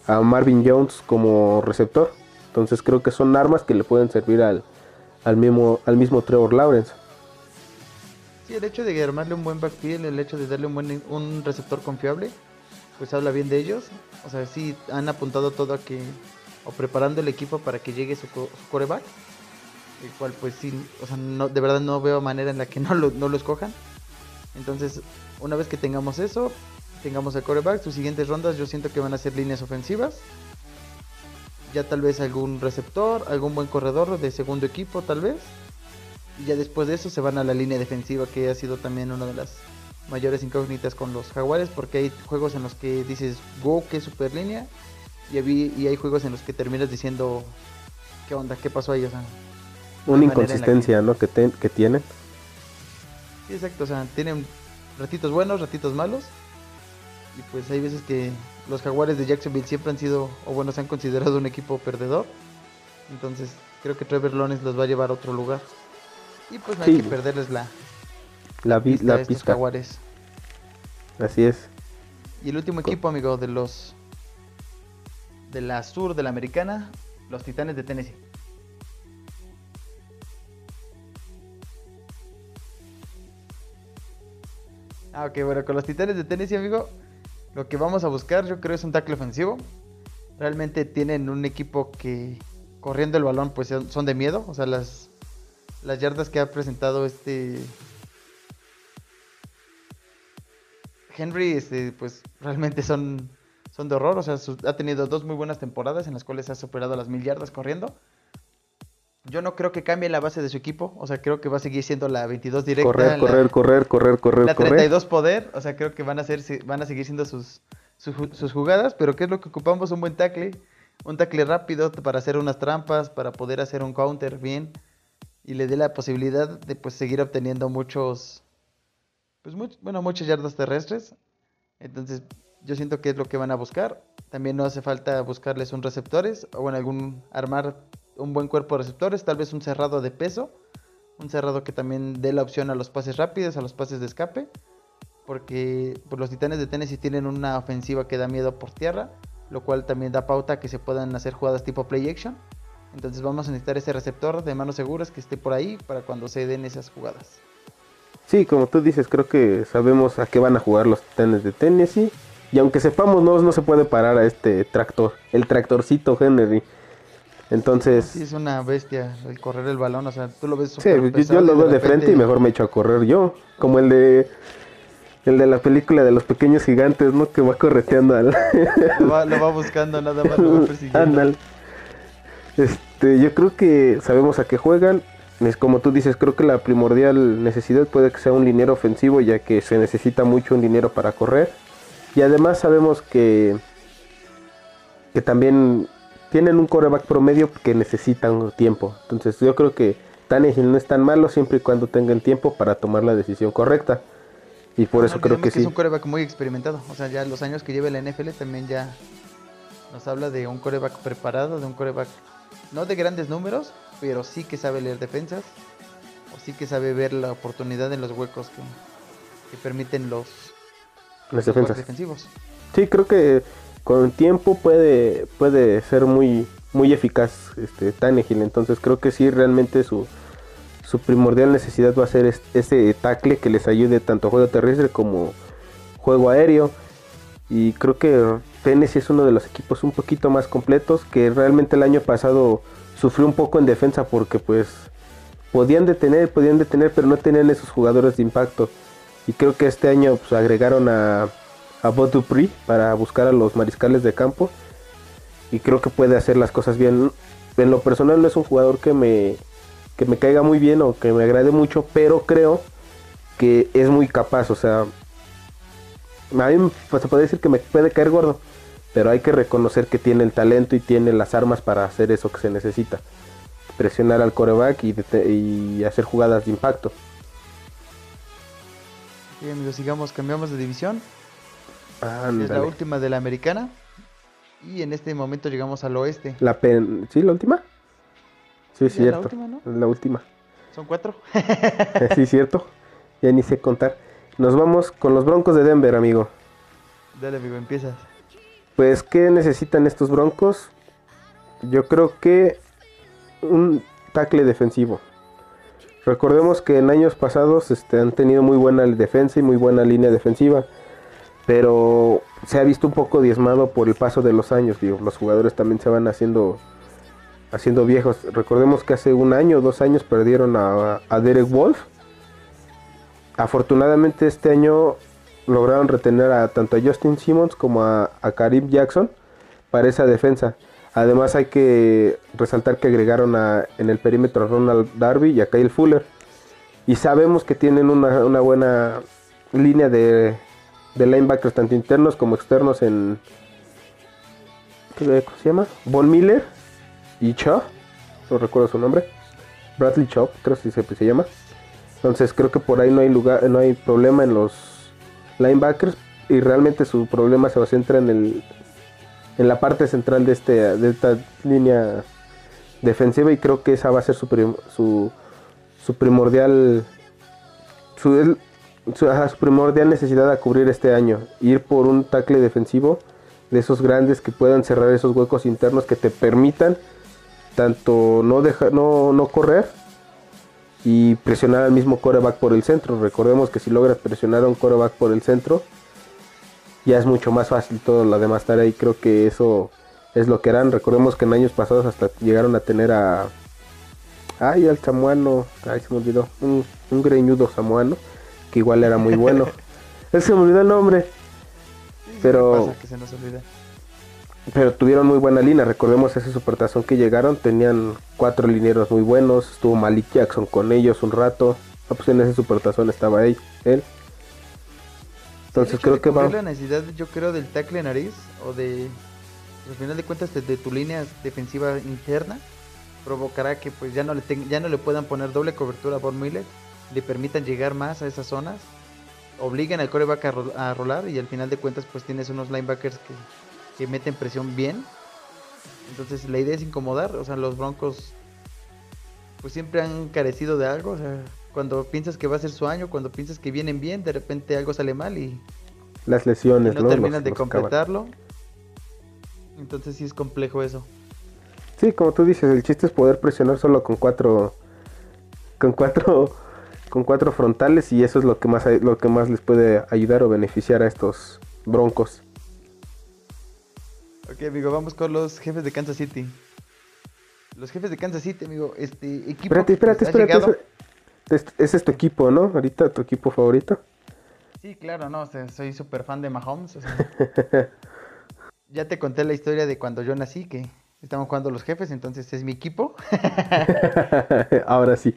a Marvin Jones como receptor. Entonces creo que son armas que le pueden servir al, al, mismo, al mismo Trevor Lawrence. Sí, el hecho de armarle un buen backfield, el hecho de darle un buen un receptor confiable, pues habla bien de ellos. O sea, sí han apuntado todo a que, o preparando el equipo para que llegue su, coreback. El cual pues sí, o sea, no, de verdad no veo manera en la que no lo, no lo escojan. Entonces, una vez que tengamos eso, tengamos el coreback, sus siguientes rondas yo siento que van a ser líneas ofensivas. Ya tal vez algún receptor, algún buen corredor de segundo equipo tal vez. Y ya después de eso se van a la línea defensiva que ha sido también una de las mayores incógnitas con los jaguares porque hay juegos en los que dices, go, qué super línea. Y, y hay juegos en los que terminas diciendo, ¿qué onda? ¿Qué pasó ahí? O sea, Una inconsistencia, ¿no? Que, que tienen. Sí, exacto. O sea, tienen ratitos buenos, ratitos malos. Y pues hay veces que los Jaguares de Jacksonville siempre han sido, o bueno, se han considerado un equipo perdedor. Entonces, creo que Trevor Lawrence los va a llevar a otro lugar. Y pues no hay Sí. que perderles la, La, vi- pista la a estos pista. Jaguares. Así es. Y el último equipo, amigo, de los de la sur de la americana, los Titanes de Tennessee. Ah, ok, bueno, con los Titanes de Tennessee, amigo, lo que vamos a buscar, yo creo, es un tackle ofensivo. Realmente tienen un equipo que corriendo el balón, pues son de miedo. O sea, las, las yardas que ha presentado este Henry, este, pues realmente son, son de horror. O sea, ha tenido dos muy buenas temporadas en las cuales ha superado las mil yardas corriendo. Yo no creo que cambie la base de su equipo. O sea, creo que va a seguir siendo la 22 directa. Correr, la- correr, correr, correr, correr, la correr. 32 poder, o sea, creo que van a ser, van a seguir siendo sus, su- sus jugadas, pero ¿qué es lo que ocupamos? Un buen tackle, un tackle rápido para hacer unas trampas, para poder hacer un counter bien y le dé la posibilidad de pues seguir obteniendo muchos, pues much- bueno, muchas yardas terrestres. Entonces, yo siento que es lo que van a buscar. También no hace falta buscarles un receptores o en algún armar un buen cuerpo de receptores, tal vez un cerrado de peso, un cerrado que también dé la opción a los pases rápidos, a los pases de escape, porque pues, los Titanes de Tennessee tienen una ofensiva que da miedo por tierra, lo cual también da pauta a que se puedan hacer jugadas tipo play action. Entonces vamos a necesitar ese receptor de manos seguras que esté por ahí para cuando se den esas jugadas. Sí, como tú dices, creo que sabemos a qué van a jugar los Titanes de Tennessee. Y aunque sepamos, no, no se puede parar a este tractor, el tractorcito Henry. Entonces, Sí, es una bestia el correr el balón, o sea, tú lo ves sí, yo, lo veo de frente y mejor me echo a correr yo. Como el de el de la película de los pequeños gigantes, ¿no? Que va correteando al... Lo va, lo va buscando nada más, lo va persiguiendo. Ándale. Este, yo creo que sabemos a qué juegan. Es como tú dices, creo que la primordial necesidad puede que sea un liniero ofensivo, ya que se necesita mucho un dinero para correr. Y además sabemos que, que también tienen un coreback promedio que necesitan tiempo. Entonces yo creo que Tannehill no es tan malo siempre y cuando tengan tiempo para tomar la decisión correcta. Y por No eso creo que es sí. un coreback muy experimentado. O sea, ya los años que lleva la NFL también ya nos habla de un coreback preparado, de un coreback no de grandes números, pero sí que sabe leer defensas. O sí que sabe ver la oportunidad en los huecos que, que permiten los, los defensivos. Sí, creo que con tiempo puede, puede ser muy, muy eficaz este Tannehill. Entonces creo que sí, realmente su, su primordial necesidad va a ser es- ese tackle que les ayude tanto a juego terrestre como juego aéreo. Y creo que Tennessee es uno de los equipos un poquito más completos que realmente el año pasado sufrió un poco en defensa porque pues podían detener, podían detener, pero no tenían esos jugadores de impacto. Y creo que este año pues, agregaron a, a Bud Dupree para buscar a los mariscales de campo. Y creo que puede hacer las cosas bien. En lo personal no es un jugador que me, que me caiga muy bien o que me agrade mucho, pero creo que es muy capaz. O sea, a mí pues, se puede decir que me puede caer gordo, pero hay que reconocer que tiene el talento y tiene las armas para hacer eso que se necesita. Presionar al coreback y, y hacer jugadas de impacto. Sí, amigos, sigamos, cambiamos de división. Es la última de la americana. Y en este momento llegamos al oeste. La pen... ¿Sí, la última? Sí, Sí, es la cierto. última, ¿no? La última. Son cuatro. sí, cierto. Ya ni sé contar. Nos vamos con los Broncos de Denver, amigo. Dale, amigo, empiezas. Pues, ¿qué necesitan estos Broncos? Yo creo que un tackle defensivo. Recordemos que en años pasados este, han tenido muy buena defensa y muy buena línea defensiva. Pero se ha visto un poco diezmado por el paso de los años. Digo, los jugadores también se van haciendo, haciendo viejos. Recordemos que hace un año o dos años perdieron a, a Derek Wolf. Afortunadamente este año lograron retener a tanto a Justin Simmons como a, a Karim Jackson para esa defensa. Además hay que resaltar que agregaron a, en el perímetro a Ronald Darby y a Kyle Fuller. Y sabemos que tienen una, una buena línea de, de linebackers, tanto internos como externos en... ¿qué- ¿Cómo se llama? Von Miller y Shaw. No recuerdo su nombre. Bradley Shaw, creo que se, se llama. Entonces creo que por ahí no hay lugar, no hay problema en los linebackers. y realmente su problema se centra en el en la parte central de este de esta línea defensiva y creo que esa va a ser su su, su primordial su, su, primordial necesidad a cubrir este año ir por un tackle defensivo de esos grandes que puedan cerrar esos huecos internos que te permitan tanto no dejar no, no correr y presionar al mismo coreback por el centro. Recordemos que si logras presionar a un coreback por el centro, ya es mucho más fácil todo lo demás estar ahí. Creo que eso es lo que harán. Recordemos que en años pasados hasta llegaron a tener a. Ay, al samuano. Ay, se me olvidó. Un, un greñudo samuano. Que igual era muy bueno. se me olvidó el nombre. pero. que se nos olvida pero tuvieron muy buena línea. Recordemos ese supertazón que llegaron, tenían cuatro linieros muy buenos. Estuvo Malik Jackson con ellos un rato. Ah, pues en ese supertazón estaba ahí, él. Entonces creo que va. la necesidad, yo creo, del tackle nariz o de. Al final de cuentas, de, tu línea defensiva interna provocará que pues ya no le ya no le puedan poner doble cobertura a Von Miller, le permitan llegar más a esas zonas, obliguen al coreback a, a rolar y al final de cuentas pues tienes unos linebackers que que meten presión bien. Entonces la idea es incomodar, o sea, los Broncos pues siempre han carecido de algo, o sea, cuando piensas que va a ser su año, cuando piensas que vienen bien, de repente algo sale mal y las lesiones, no, terminan de completarlo. Entonces sí es complejo eso. Sí, como tú dices, el chiste es poder presionar solo con cuatro con cuatro con cuatro frontales y eso es lo que más lo que más les puede ayudar o beneficiar a estos Broncos. Ok, amigo, vamos con los jefes de Kansas City. Los jefes de Kansas City, amigo, este equipo. Espérate, espérate, espérate. Ese, es tu equipo, ¿no? Ahorita tu equipo favorito. Sí, claro, no, soy súper fan de Mahomes. ya te conté la historia de cuando yo nací, que estamos jugando los jefes, entonces es mi equipo. Ahora sí.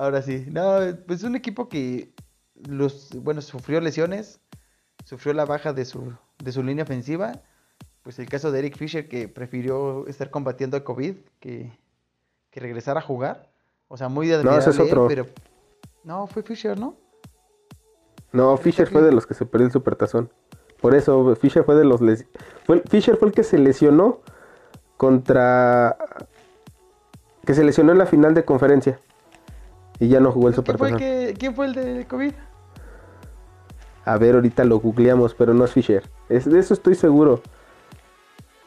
Ahora sí. No, pues un equipo que los, bueno, sufrió lesiones, sufrió la baja de su, de su línea ofensiva pues el caso de Eric Fisher que prefirió estar combatiendo el COVID que, que regresar a jugar. O sea, muy admirable, no, ese es otro. pero no, fue Fisher, ¿no? No, Fisher fue de los que se perdió el supertazón. Por eso Fisher fue de los fue, Fisher fue el que se lesionó contra que se lesionó en la final de conferencia y ya no jugó el supertazón. ¿Quién fue el de COVID? A ver, ahorita lo googleamos, pero no es Fisher. Es, de eso estoy seguro.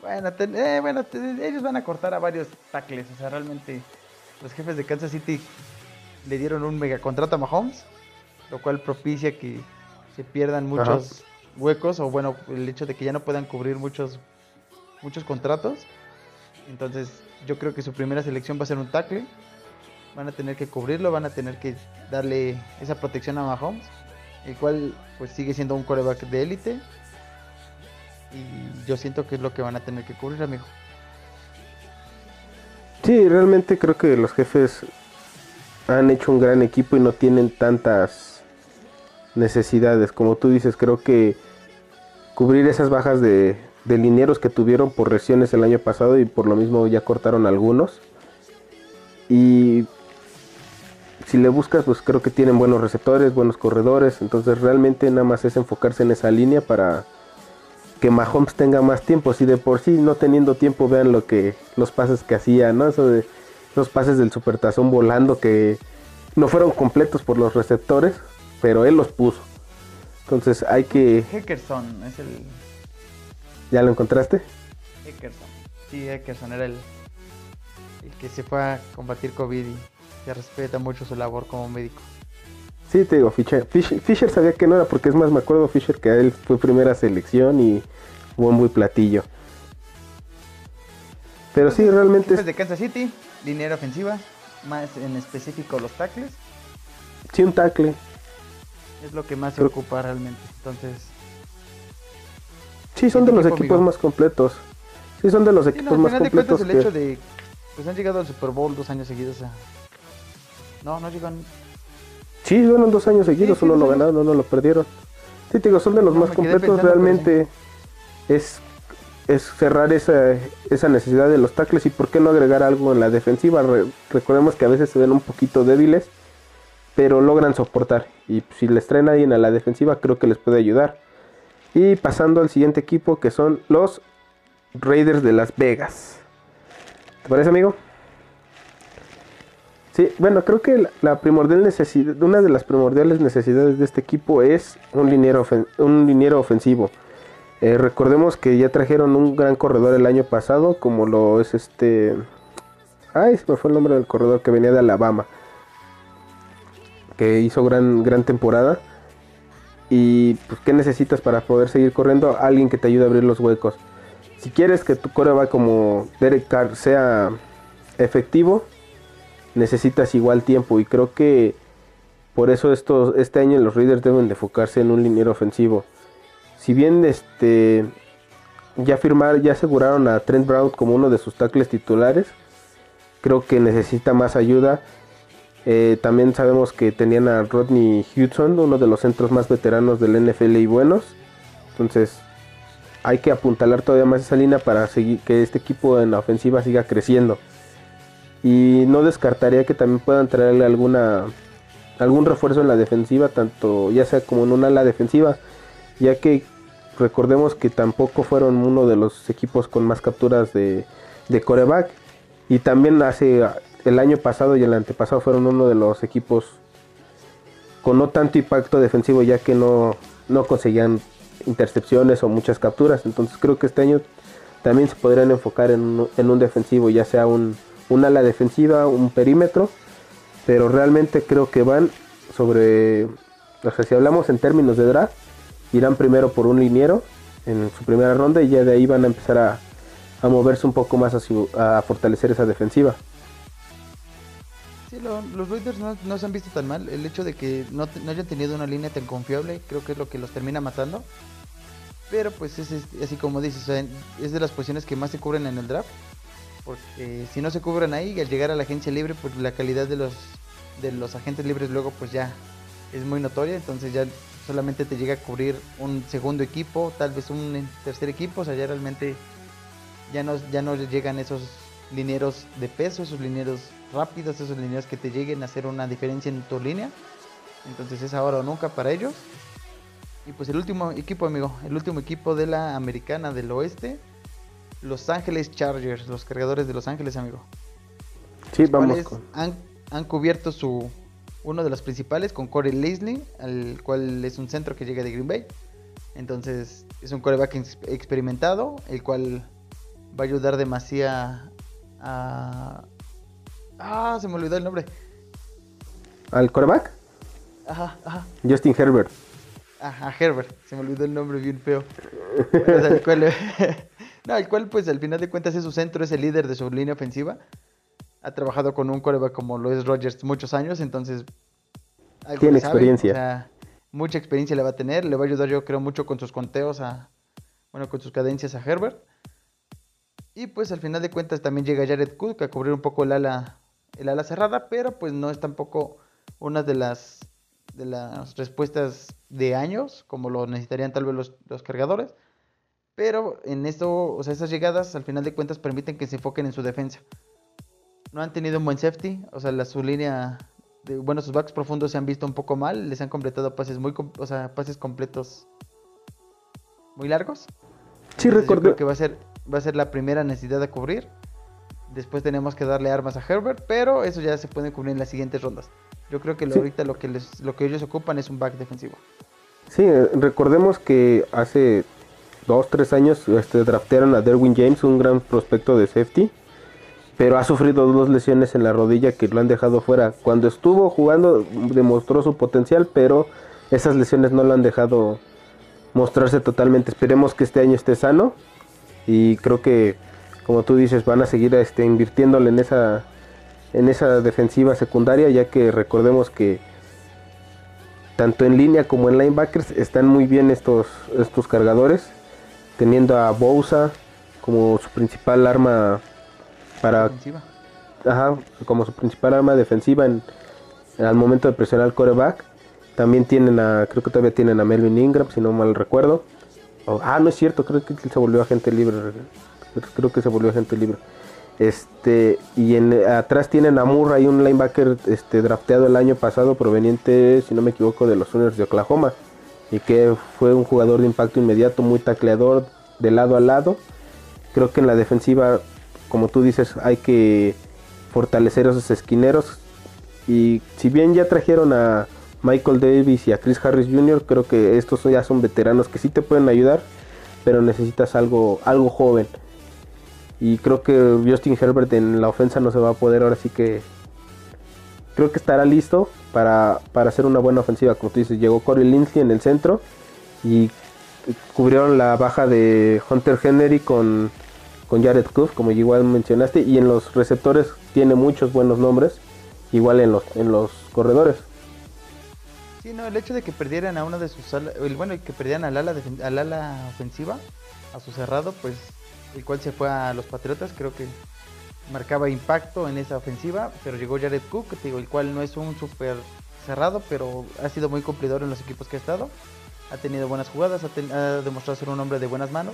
Bueno, eh, bueno ellos van a cortar a varios tackles. O sea, realmente los jefes de Kansas City le dieron un mega contrato a Mahomes, lo cual propicia que se pierdan muchos huecos o bueno, el hecho de que ya no puedan cubrir muchos muchos contratos. Entonces, yo creo que su primera selección va a ser un tackle. Van a tener que cubrirlo, van a tener que darle esa protección a Mahomes, el cual pues sigue siendo un coreback de élite y yo siento que es lo que van a tener que cubrir, amigo. Sí, realmente creo que los jefes han hecho un gran equipo y no tienen tantas necesidades. Como tú dices, creo que cubrir esas bajas de, de linieros que tuvieron por lesiones el año pasado y por lo mismo ya cortaron algunos. Y si le buscas, pues creo que tienen buenos receptores, buenos corredores. Entonces realmente nada más es enfocarse en esa línea para que Mahomes tenga más tiempo. Si de por sí no teniendo tiempo, vean lo que los pases que hacía, ¿no? Eso de los pases del supertazón volando que no fueron completos por los receptores, pero él los puso. Entonces hay que. Heckerson es el. ¿Ya lo encontraste? Heckerson. Sí, Heckerson era el, el que se fue a combatir COVID y se respeta mucho su labor como médico. Sí, te digo, Fisher, Fisher, sabía que no era, porque es más, me acuerdo Fisher que él fue primera selección y buen muy platillo. Pero sí, realmente... Es de Kansas City, línea ofensiva, más en específico los tackles. Sí, un tackle. Es lo que más se ocupa realmente, entonces... Sí, son de los equipos más completos. Sí, son de los equipos más completos. el hecho de... Pues han llegado al Super Bowl dos años seguidos. No, no llegan Sí, fueron dos años seguidos, uno lo ganaron, uno lo perdieron. Sí, te digo, son de los más completos. Realmente es, es cerrar esa, esa necesidad de los tackles y por qué no agregar algo en la defensiva. recordemos que a veces se ven un poquito débiles, pero logran soportar. Y si les traen a alguien a la defensiva, creo que les puede ayudar. Y pasando al siguiente equipo que son los Raiders de Las Vegas. ¿Te parece, amigo? Sí, bueno, creo que la primordial necesidad, una de las primordiales necesidades de este equipo es un liniero, un liniero ofensivo. Eh, recordemos que ya trajeron un gran corredor el año pasado, como lo es este. Ay, se me fue el nombre del corredor que venía de Alabama. Que hizo gran, gran temporada. Y pues, ¿qué necesitas para poder seguir corriendo? Alguien que te ayude a abrir los huecos. Si quieres que tu va como Derek Carr sea efectivo, necesitas igual tiempo y creo que por eso estos, este año los Raiders deben de enfocarse en un liniero ofensivo. Si bien este ya firmar, ya aseguraron a Trent Brown como uno de sus tackles titulares, creo que necesita más ayuda. Eh, también sabemos que tenían a Rodney Hudson, uno de los centros más veteranos del NFL y buenos. Entonces hay que apuntalar todavía más esa línea para seguir que este equipo en la ofensiva siga creciendo. Y no descartaría que también puedan traerle alguna algún refuerzo en la defensiva, tanto ya sea como en una ala defensiva, ya que recordemos que tampoco fueron uno de los equipos con más capturas de, de coreback. Y también hace el año pasado y el antepasado fueron uno de los equipos con no tanto impacto defensivo, ya que no, no conseguían intercepciones o muchas capturas. Entonces creo que este año también se podrían enfocar en en un defensivo, ya sea un, un ala defensiva, un perímetro, pero realmente creo que van sobre, o sea, si hablamos en términos de draft, irán primero por un liniero en su primera ronda y ya de ahí van a empezar a, a moverse un poco más a, fortalecer esa defensiva. Sí, los Raiders no, se han visto tan mal. El hecho de que no, no, hayan tenido una línea tan confiable creo que es lo que los termina matando. Pero pues es, así como dices, es de las posiciones que más se cubren en el draft. Porque si no se cubren ahí, al llegar a la agencia libre, pues la calidad de los, de los agentes libres luego pues ya es muy notoria. Entonces ya solamente te llega a cubrir un segundo equipo, tal vez un tercer equipo. O sea, ya realmente ya no, ya no llegan esos linieros de peso, esos linieros rápidos, esos linieros que te lleguen a hacer una diferencia en tu línea. Entonces es ahora o nunca para ellos. Y pues el último equipo, amigo, el último equipo de la americana del oeste los Ángeles Chargers, los cargadores de Los Ángeles, amigo. Sí, vamos. Han, han, cubierto su uno de los principales con Corey Leslie, al cual es un centro que llega de Green Bay. Entonces es un coreback experimentado, el cual va a ayudar demasiado a... Ah, se me olvidó el nombre. ¿Al coreback? Ajá, ajá. Justin Herbert. Ajá, Herbert. Se me olvidó el nombre bien feo. el cual, no, el cual, pues al final de cuentas es su centro, es el líder de su línea ofensiva. Ha trabajado con un coreback como lo es Rogers muchos años, entonces. Tiene experiencia. O sea, mucha experiencia le va a tener. Le va a ayudar, yo creo, mucho con sus conteos a. Bueno, con sus cadencias a Herbert. Y pues al final de cuentas también llega Jared Cook a cubrir un poco el ala, el ala cerrada, pero pues no es tampoco una de las, de las respuestas de años, como lo necesitarían tal vez los, los cargadores. Pero en esto, o sea, esas llegadas al final de cuentas permiten que se enfoquen en su defensa. No han tenido un buen safety, o sea, la, su línea, de, bueno, sus backs profundos se han visto un poco mal, les han completado pases muy, o sea, pases completos muy largos. Sí, recuerdo. que va a ser, va a ser la primera necesidad de cubrir. Después tenemos que darle armas a Herbert, pero eso ya se puede cubrir en las siguientes rondas. Yo creo que ahorita lo que, les, lo que ellos ocupan es un back defensivo. Sí, recordemos que hace dos, tres años este, draftearon a Derwin James, un gran prospecto de safety, pero ha sufrido dos lesiones en la rodilla que lo han dejado fuera. Cuando estuvo jugando demostró su potencial, pero esas lesiones no lo han dejado mostrarse totalmente. Esperemos que este año esté sano y creo que, como tú dices, van a seguir este, invirtiéndole en esa, en esa defensiva secundaria, ya que recordemos que tanto en línea como en linebackers están muy bien estos, estos cargadores teniendo a Bousa como su principal arma para defensiva. Ajá, como su principal arma defensiva en, al momento de presionar al coreback. También tienen a, creo que todavía tienen a Melvin Ingram, si no mal recuerdo. ah, no es cierto, creo que se volvió agente libre. Creo que se volvió agente libre. Este, y en, atrás tienen a Murray, un linebacker este, drafteado el año pasado, proveniente, si no me equivoco, de los Sooners de Oklahoma. Y que fue un jugador de impacto inmediato, muy tacleador de lado a lado. Creo que en la defensiva, como tú dices, hay que fortalecer esos esquineros. Y si bien ya trajeron a Michael Davis y a Chris Harris Jr., creo que estos ya son veteranos que sí te pueden ayudar, pero necesitas algo, algo joven. Y creo que Justin Herbert en la ofensa no se va a poder, ahora sí que creo que estará listo para, para hacer una buena ofensiva. Como tú dices, llegó Corey Lindsey en el centro y cubrieron la baja de Hunter Henry con, con Jared Cook, como igual mencionaste, y en los receptores tiene muchos buenos nombres, igual en los, en los corredores. Sí, no, el hecho de que perdieran a una de sus alas, el bueno, que perdieran al ala, al ala ofensiva, a su cerrado, pues el cual se fue a los Patriotas, creo que marcaba impacto en esa ofensiva, pero llegó Jared Cook, digo, el cual no es un súper cerrado, pero ha sido muy cumplidor en los equipos que ha estado, ha tenido buenas jugadas, ha, ha demostrado ser un hombre de buenas manos,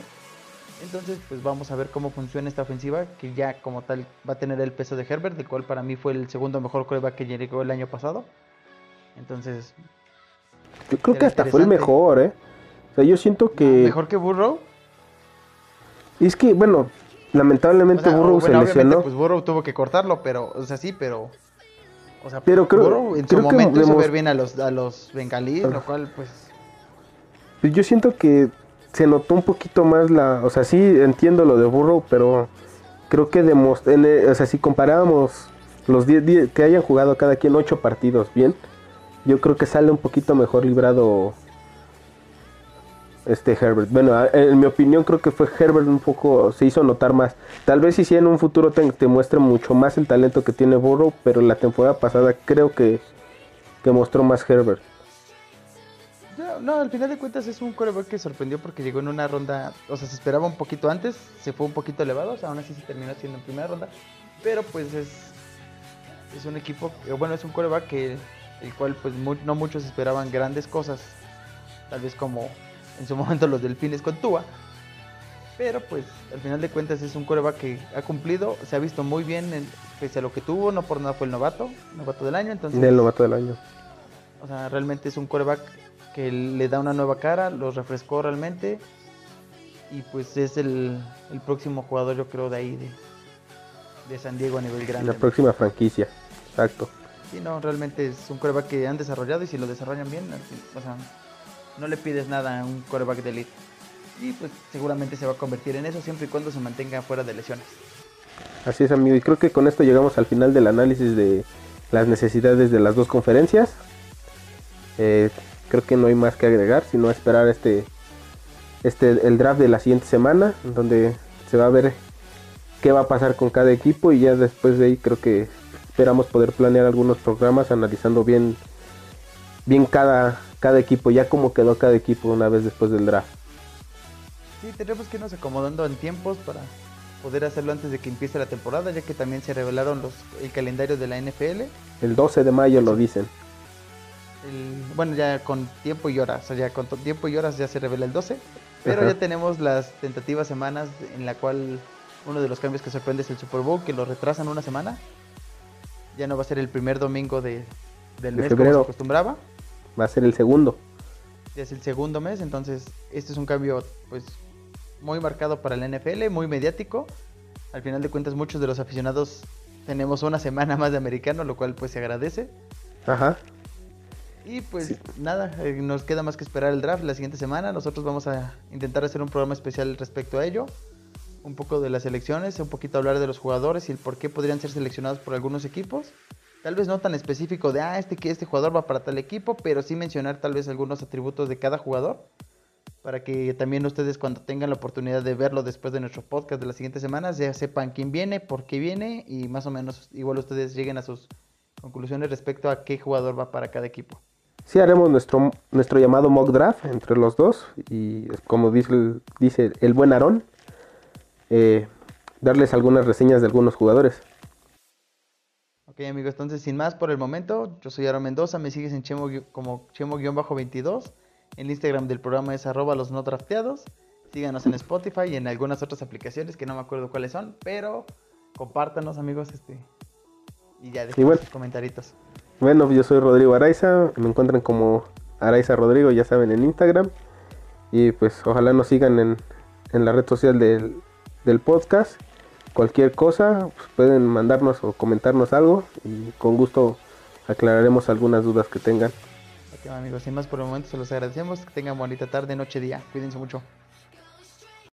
entonces pues vamos a ver cómo funciona esta ofensiva, que ya como tal va a tener el peso de Herbert, el cual para mí fue el segundo mejor coreback que llegó el año pasado, entonces... Yo creo que hasta fue el mejor, ¿eh? O sea, yo siento que... ¿Mejor que Burrow? Es que, bueno, lamentablemente O sea, Burrow bueno, se lesionó. Pues Burrow tuvo que cortarlo, pero, o sea, sí, pero. O sea, Pero creo- Burrow en su creo que momento hizo ver bien a los, a los bengalíes, lo cual, pues. Pues yo siento que se notó un poquito más la... O sea, sí entiendo lo de Burrow, pero creo que demostró... O sea, si comparábamos los 10 días que hayan jugado cada quien 8 partidos bien, yo creo que sale un poquito mejor librado este Herbert. Bueno, en mi opinión creo que fue Herbert un poco... Se hizo notar más. Tal vez si sí en un futuro te, muestre mucho más el talento que tiene Burrow, pero la temporada pasada creo que, que mostró más Herbert. No, al final de cuentas es un coreback que sorprendió porque llegó en una ronda. O sea, se esperaba un poquito antes, se fue un poquito elevado, o sea, aún así se terminó siendo en primera ronda. Pero pues es. Es un equipo. eh, Bueno, es un coreback que. El cual, pues, mu- no muchos esperaban grandes cosas. Tal vez como en su momento los delfines con Tua. Pero pues al final de cuentas es un coreback que ha cumplido, se ha visto muy bien en- pese a lo que tuvo, no por nada fue el novato, novato del año, entonces Del novato del año. o sea, realmente es un coreback que le da una nueva cara, los refrescó realmente y pues es el, el próximo jugador yo creo de ahí de, de San Diego a nivel grande. La próxima franquicia. Exacto. Sí, no, realmente es un coreback que han desarrollado y si lo desarrollan bien, o sea, no le pides nada a un coreback de elite. Y pues seguramente se va a convertir en eso siempre y cuando se mantenga fuera de lesiones. Así es, amigo. Y creo que con esto llegamos al final del análisis de las necesidades de las dos conferencias. Eh, creo que no hay más que agregar, sino esperar este, este, el draft de la siguiente semana, donde se va a ver qué va a pasar con cada equipo y ya después de ahí creo que esperamos poder planear algunos programas analizando bien, bien cada, cada equipo, ya cómo quedó cada equipo una vez después del draft. Sí, tenemos que irnos acomodando en tiempos para poder hacerlo antes de que empiece la temporada, ya que también se revelaron los, el calendario de la NFL. El 12 de mayo lo dicen. El- bueno, ya con tiempo y horas, o sea, ya con tiempo y horas ya se revela el 12, pero Ajá. ya tenemos las tentativas semanas en la cual uno de los cambios que sorprende es el Super Bowl, que lo retrasan una semana. Ya no va a ser el primer domingo de, del De mes como febrero. se acostumbraba, Va a ser el segundo. ya es el segundo mes, entonces este es un cambio pues muy marcado para la NFL, muy mediático. Al final de cuentas muchos de los aficionados tenemos una semana más de americano, lo cual pues se agradece. Ajá. Y pues nada, eh, nos queda más que esperar el draft la siguiente semana. Nosotros vamos a intentar hacer un programa especial respecto a ello. Un poco de las elecciones, un poquito hablar de los jugadores y el por qué podrían ser seleccionados por algunos equipos. Tal vez no tan específico de, ah, este, que este jugador va para tal equipo, pero sí mencionar tal vez algunos atributos de cada jugador. Para que también ustedes cuando tengan la oportunidad de verlo después de nuestro podcast de las siguientes semanas, ya sepan quién viene, por qué viene y más o menos igual ustedes lleguen a sus conclusiones respecto a qué jugador va para cada equipo. Sí, haremos nuestro, nuestro llamado mock draft entre los dos. Y como dice el, dice el buen Aarón, eh, darles algunas reseñas de algunos jugadores. Ok amigos, entonces sin más por el momento, yo soy Aaron Mendoza, me sigues en Chemo como Chemo-22, el Instagram del programa es arroba los no drafteados, síganos en Spotify y en algunas otras aplicaciones que no me acuerdo cuáles son, pero compártanos amigos este y ya dejen bueno. sus comentaritos. Bueno, yo soy Rodrigo Araiza, me encuentran como Araiza Rodrigo, ya saben, en Instagram. Y pues ojalá nos sigan en, en la red social del, del podcast. Cualquier cosa, pues, pueden mandarnos o comentarnos algo y con gusto aclararemos algunas dudas que tengan. Ok, amigos, sin más por el momento, se los agradecemos. Que tengan bonita tarde, noche, día. Cuídense mucho.